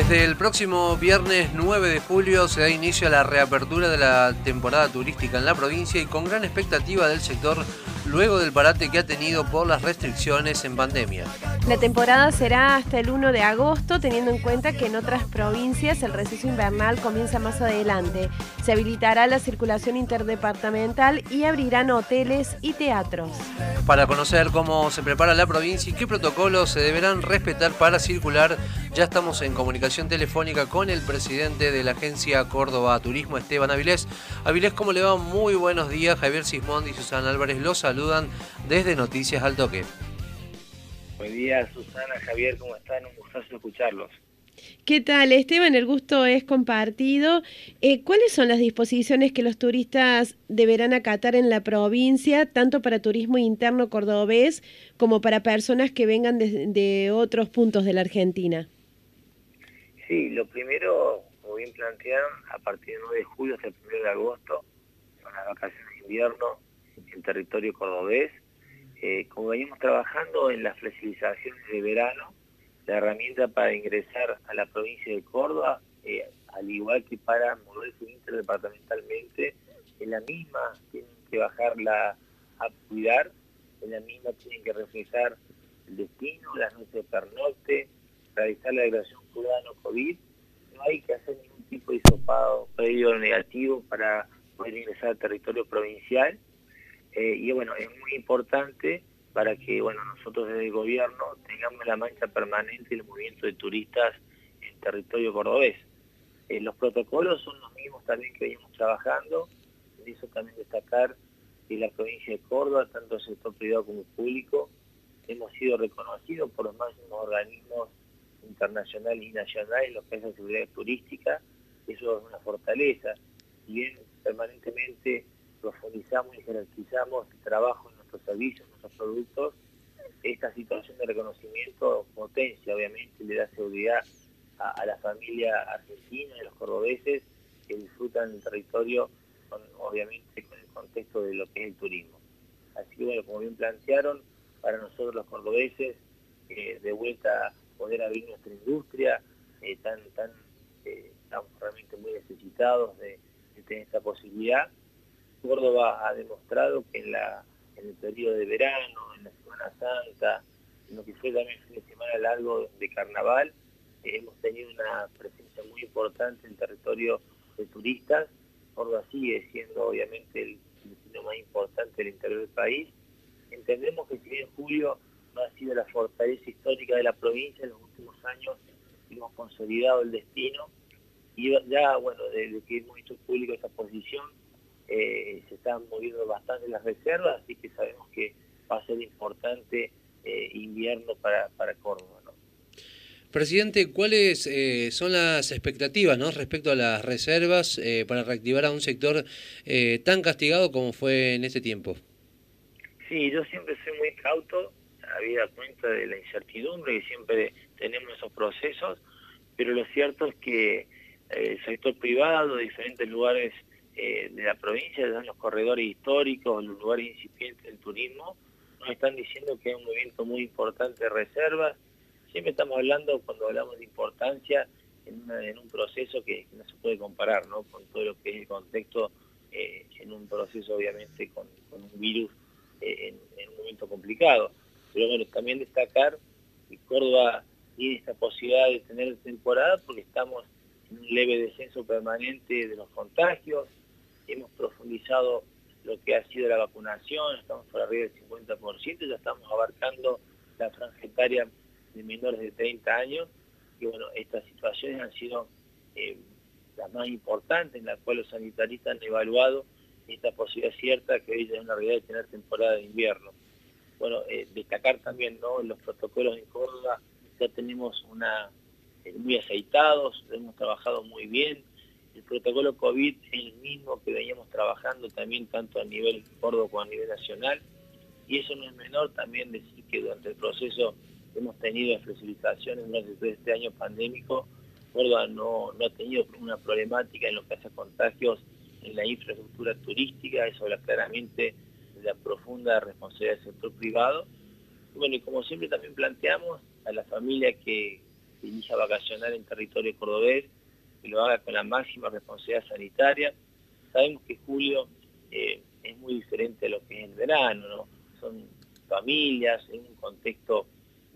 Desde el próximo viernes 9 de julio se da inicio a la reapertura de la temporada turística en la provincia y con gran expectativa del sector luego del parate que ha tenido por las restricciones en pandemia. La temporada será hasta el 1 de agosto, teniendo en cuenta que en otras provincias el receso invernal comienza más adelante. Se habilitará la circulación interdepartamental y abrirán hoteles y teatros. Para conocer cómo se prepara la provincia y qué protocolos se deberán respetar para circular, ya estamos en comunicación telefónica con el presidente de la agencia Córdoba Turismo, Esteban Avilés. Avilés, ¿cómo le va? Muy buenos días. Javier Sismond y Susana Álvarez los saludan desde Noticias al Toque. Buen día, Susana, Javier, ¿cómo están? Un gustazo escucharlos. ¿Qué tal, Esteban? El gusto es compartido. Eh, ¿Cuáles son las disposiciones que los turistas deberán acatar en la provincia, tanto para turismo interno cordobés como para personas que vengan de otros puntos de la Argentina? Sí, lo primero, como bien plantearon, a partir del 9 de julio hasta el 1 de agosto, son las vacaciones de invierno en territorio cordobés. Eh, como venimos trabajando en las flexibilizaciones de verano, la herramienta para ingresar a la provincia de Córdoba, eh, al igual que para moverse interdepartamentalmente, en la misma tienen que bajarla a cuidar, en la misma tienen que reflejar el destino, las noches de pernocte, realizar la declaración ciudadano COVID, no hay que hacer ningún tipo de hisopado previo negativo para poder ingresar al territorio provincial. Eh, y bueno, es muy importante para que bueno nosotros desde el gobierno tengamos la mancha permanente del movimiento de turistas en territorio cordobés. Eh, los protocolos son los mismos también que venimos trabajando, en eso también destacar que la provincia de Córdoba, tanto el sector privado como público, hemos sido reconocidos por los máximos organismos internacional y nacional en lo que la seguridad turística, eso es una fortaleza. Si bien permanentemente profundizamos y jerarquizamos el trabajo en nuestros servicios, en nuestros productos, esta situación de reconocimiento potencia, obviamente, le da seguridad a, la familia argentina y a los cordobeses que disfrutan del territorio, obviamente, con el contexto de lo que es el turismo. Así que, bueno, como bien plantearon, para nosotros los cordobeses, eh, de vuelta poder abrir nuestra industria, eh, eh, estamos realmente muy necesitados de, tener esta posibilidad. Córdoba ha demostrado que en, el periodo de verano, en la Semana Santa, en lo que fue también fin de semana largo de carnaval, eh, hemos tenido una presencia muy importante en territorio de turistas. Córdoba sigue siendo obviamente el destino más importante del interior del país. Entendemos que si bien julio no ha sido la fortaleza histórica de la provincia en los últimos años, hemos consolidado el destino y ya, bueno, desde que hemos hecho público esta posición, eh, se están moviendo bastante las reservas, así que sabemos que va a ser importante eh, invierno para, para Córdoba. Presidente, ¿cuáles eh, son las expectativas ¿no? respecto a las reservas para reactivar a un sector tan castigado como fue en este tiempo? Sí, yo siempre soy muy cauto habida cuenta de la incertidumbre que siempre tenemos esos procesos, pero lo cierto es que eh, el sector privado, diferentes lugares eh, de la provincia, en los corredores históricos, los lugares incipientes del turismo, nos están diciendo que hay un movimiento muy importante de reservas. Siempre estamos hablando, cuando hablamos de importancia, en, un proceso que, no se puede comparar ¿no? con todo lo que es el contexto eh, en un proceso obviamente con, un virus en, un momento complicado. Pero bueno, también destacar que Córdoba tiene esta posibilidad de tener temporada porque estamos en un leve descenso permanente de los contagios, hemos profundizado lo que ha sido la vacunación, estamos por arriba del 50%, ya estamos abarcando la franja etaria de menores de 30 años, y bueno, estas situaciones han sido eh, las más importantes en las cuales los sanitaristas han evaluado esta posibilidad cierta que hoy es una realidad de tener temporada de invierno bueno, eh, destacar también ¿no? los protocolos en Córdoba, ya tenemos una eh, muy aceitados, hemos trabajado muy bien, el protocolo COVID es el mismo que veníamos trabajando también tanto a nivel Córdoba como a nivel nacional. Y eso no es menor también decir que durante el proceso hemos tenido flexibilizaciones durante este año pandémico. Córdoba no, no ha tenido una problemática en lo que hace contagios en la infraestructura turística, eso habla claramente de la profunda responsabilidad del sector privado. Bueno, y como siempre también planteamos a la familia que, que inicia vacacionar en territorio cordobés, que lo haga con la máxima responsabilidad sanitaria. Sabemos que julio eh, es muy diferente a lo que es el verano, ¿no? Son familias, en un contexto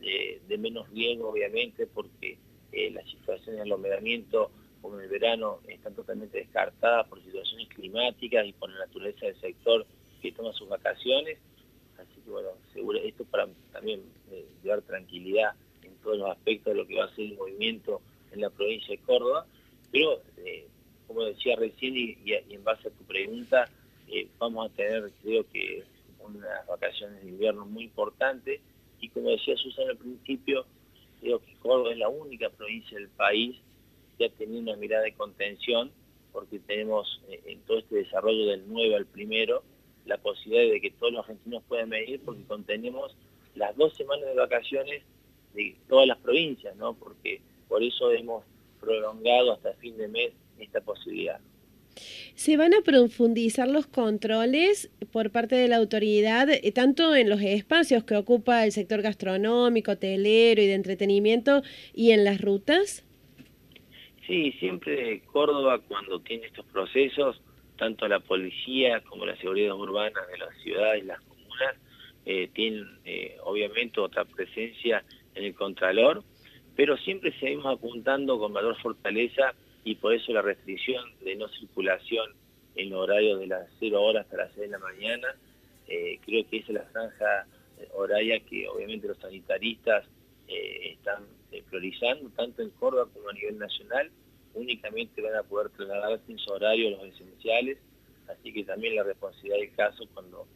de, menos riesgo, obviamente, porque eh, la situación de aglomeramiento, como en el verano, están totalmente descartadas por situaciones climáticas y por la naturaleza del sector que toma sus vacaciones. Así que, bueno, seguro, esto para también eh, llevar tranquilidad en todos los aspectos de lo que va a ser el movimiento en la provincia de Córdoba. Pero, eh, como decía recién y, en base a tu pregunta, eh, vamos a tener, creo que, unas vacaciones de invierno muy importantes. Y como decía Susana al principio, creo que Córdoba es la única provincia del país que ha tenido una mirada de contención, porque tenemos eh, en todo este desarrollo del 9 al primero la posibilidad de que todos los argentinos puedan venir, porque contenemos las dos semanas de vacaciones de todas las provincias, ¿no? Porque por eso hemos prolongado hasta fin de mes esta posibilidad. ¿Se van a profundizar los controles por parte de la autoridad, eh, tanto en los espacios que ocupa el sector gastronómico, hotelero y de entretenimiento, y en las rutas? Sí, siempre Córdoba cuando tiene estos procesos, tanto la policía como la seguridad urbana de las ciudades y las comunas, eh, tienen eh, obviamente otra presencia en el Contralor, pero siempre seguimos apuntando con mayor fortaleza y por eso la restricción de no circulación en los horarios de las 0 horas hasta las 6 de la mañana, eh, creo que esa es la franja eh, horaria que obviamente los sanitaristas eh, están priorizando, tanto en Córdoba como a nivel nacional, únicamente van a poder trasladarse en su horario los esenciales, así que también la responsabilidad del caso cuando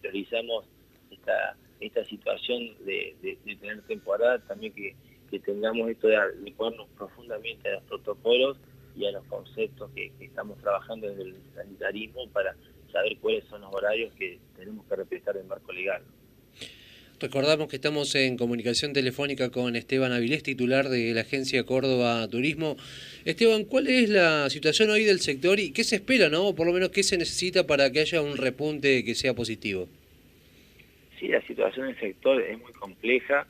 priorizamos esta, esta situación de tener temporada, también que que tengamos esto de adecuarnos profundamente a los protocolos y a los conceptos que, estamos trabajando desde el sanitarismo para saber cuáles son los horarios que tenemos que respetar en marco legal. Recordamos que estamos en comunicación telefónica con Esteban Avilés, titular de la agencia Córdoba Turismo. Esteban, ¿cuál es la situación hoy del sector y qué se espera, no? O por lo menos, ¿qué se necesita para que haya un repunte que sea positivo? Sí, la situación del sector es muy compleja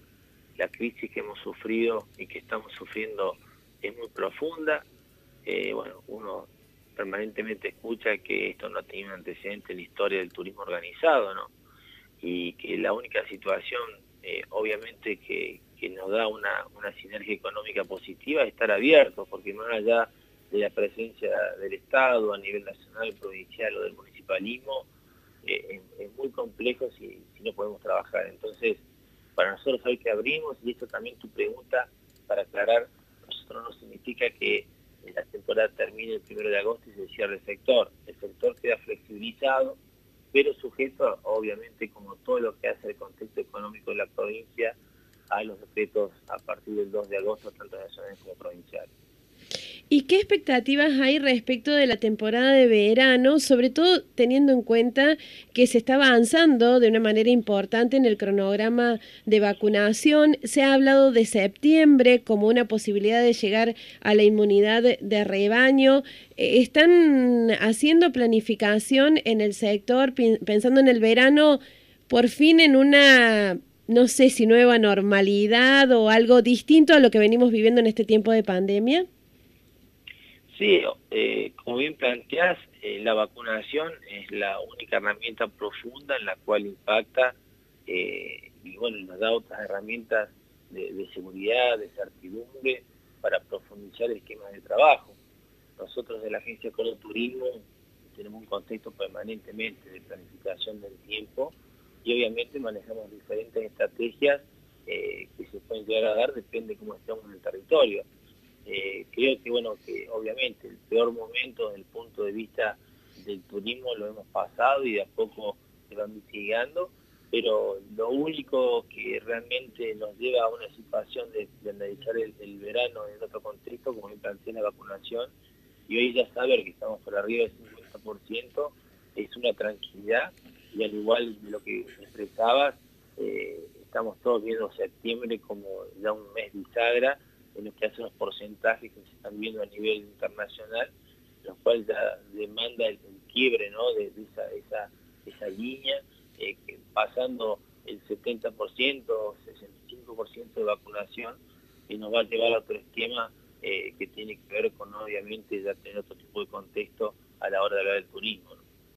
la crisis que hemos sufrido y que estamos sufriendo es muy profunda. Eh, bueno, uno permanentemente escucha que esto no tenido un antecedente en la historia del turismo organizado, ¿no? Y que la única situación, eh, obviamente, que, que, nos da una, una sinergia económica positiva es estar abiertos, porque más allá de la presencia del Estado a nivel nacional, provincial o del municipalismo, eh, es, muy complejo si, si no podemos trabajar. Entonces, para nosotros hoy que abrimos, y esto también tu pregunta para aclarar, nosotros no significa que la temporada termine el primero de agosto y se cierre el sector. El sector queda flexibilizado, pero sujeto, obviamente, como todo lo que hace el contexto económico de la provincia, a los decretos a partir del 2 de agosto, tanto nacionales como provinciales. ¿Y qué expectativas hay respecto de la temporada de verano, sobre todo teniendo en cuenta que se está avanzando de una manera importante en el cronograma de vacunación? Se ha hablado de septiembre como una posibilidad de llegar a la inmunidad de rebaño. Eh, ¿Están haciendo planificación en el sector pensando en el verano, por fin en una no sé si nueva normalidad o algo distinto a lo que venimos viviendo en este tiempo de pandemia? Sí, eh, como bien planteás, eh, la vacunación es la única herramienta profunda en la cual impacta eh, y bueno, nos da otras herramientas de, seguridad, de certidumbre para profundizar esquemas de trabajo. Nosotros de la Agencia de Turismo tenemos un contexto permanentemente de planificación del tiempo y obviamente manejamos diferentes estrategias que se pueden llegar a dar, depende de cómo estemos en el territorio. Eh, creo que, bueno, que obviamente el peor momento desde el punto de vista del turismo lo hemos pasado y de a poco se va mitigando, pero lo único que realmente nos lleva a una situación de, analizar el, verano en otro contexto, como el planteé la vacunación, y hoy ya saber que estamos por arriba del 50% es una tranquilidad y al igual de lo que expresabas, eh, estamos todos viendo septiembre como ya un mes bisagra en lo que hacen los porcentajes que se están viendo a nivel internacional, lo cual ya demanda el, quiebre ¿no? de, esa, esa, esa línea, eh, pasando el 70%, 65% de vacunación, y nos va a llevar a otro esquema eh, que tiene que ver con obviamente ya tener otro tipo de contexto a la hora de hablar del turismo.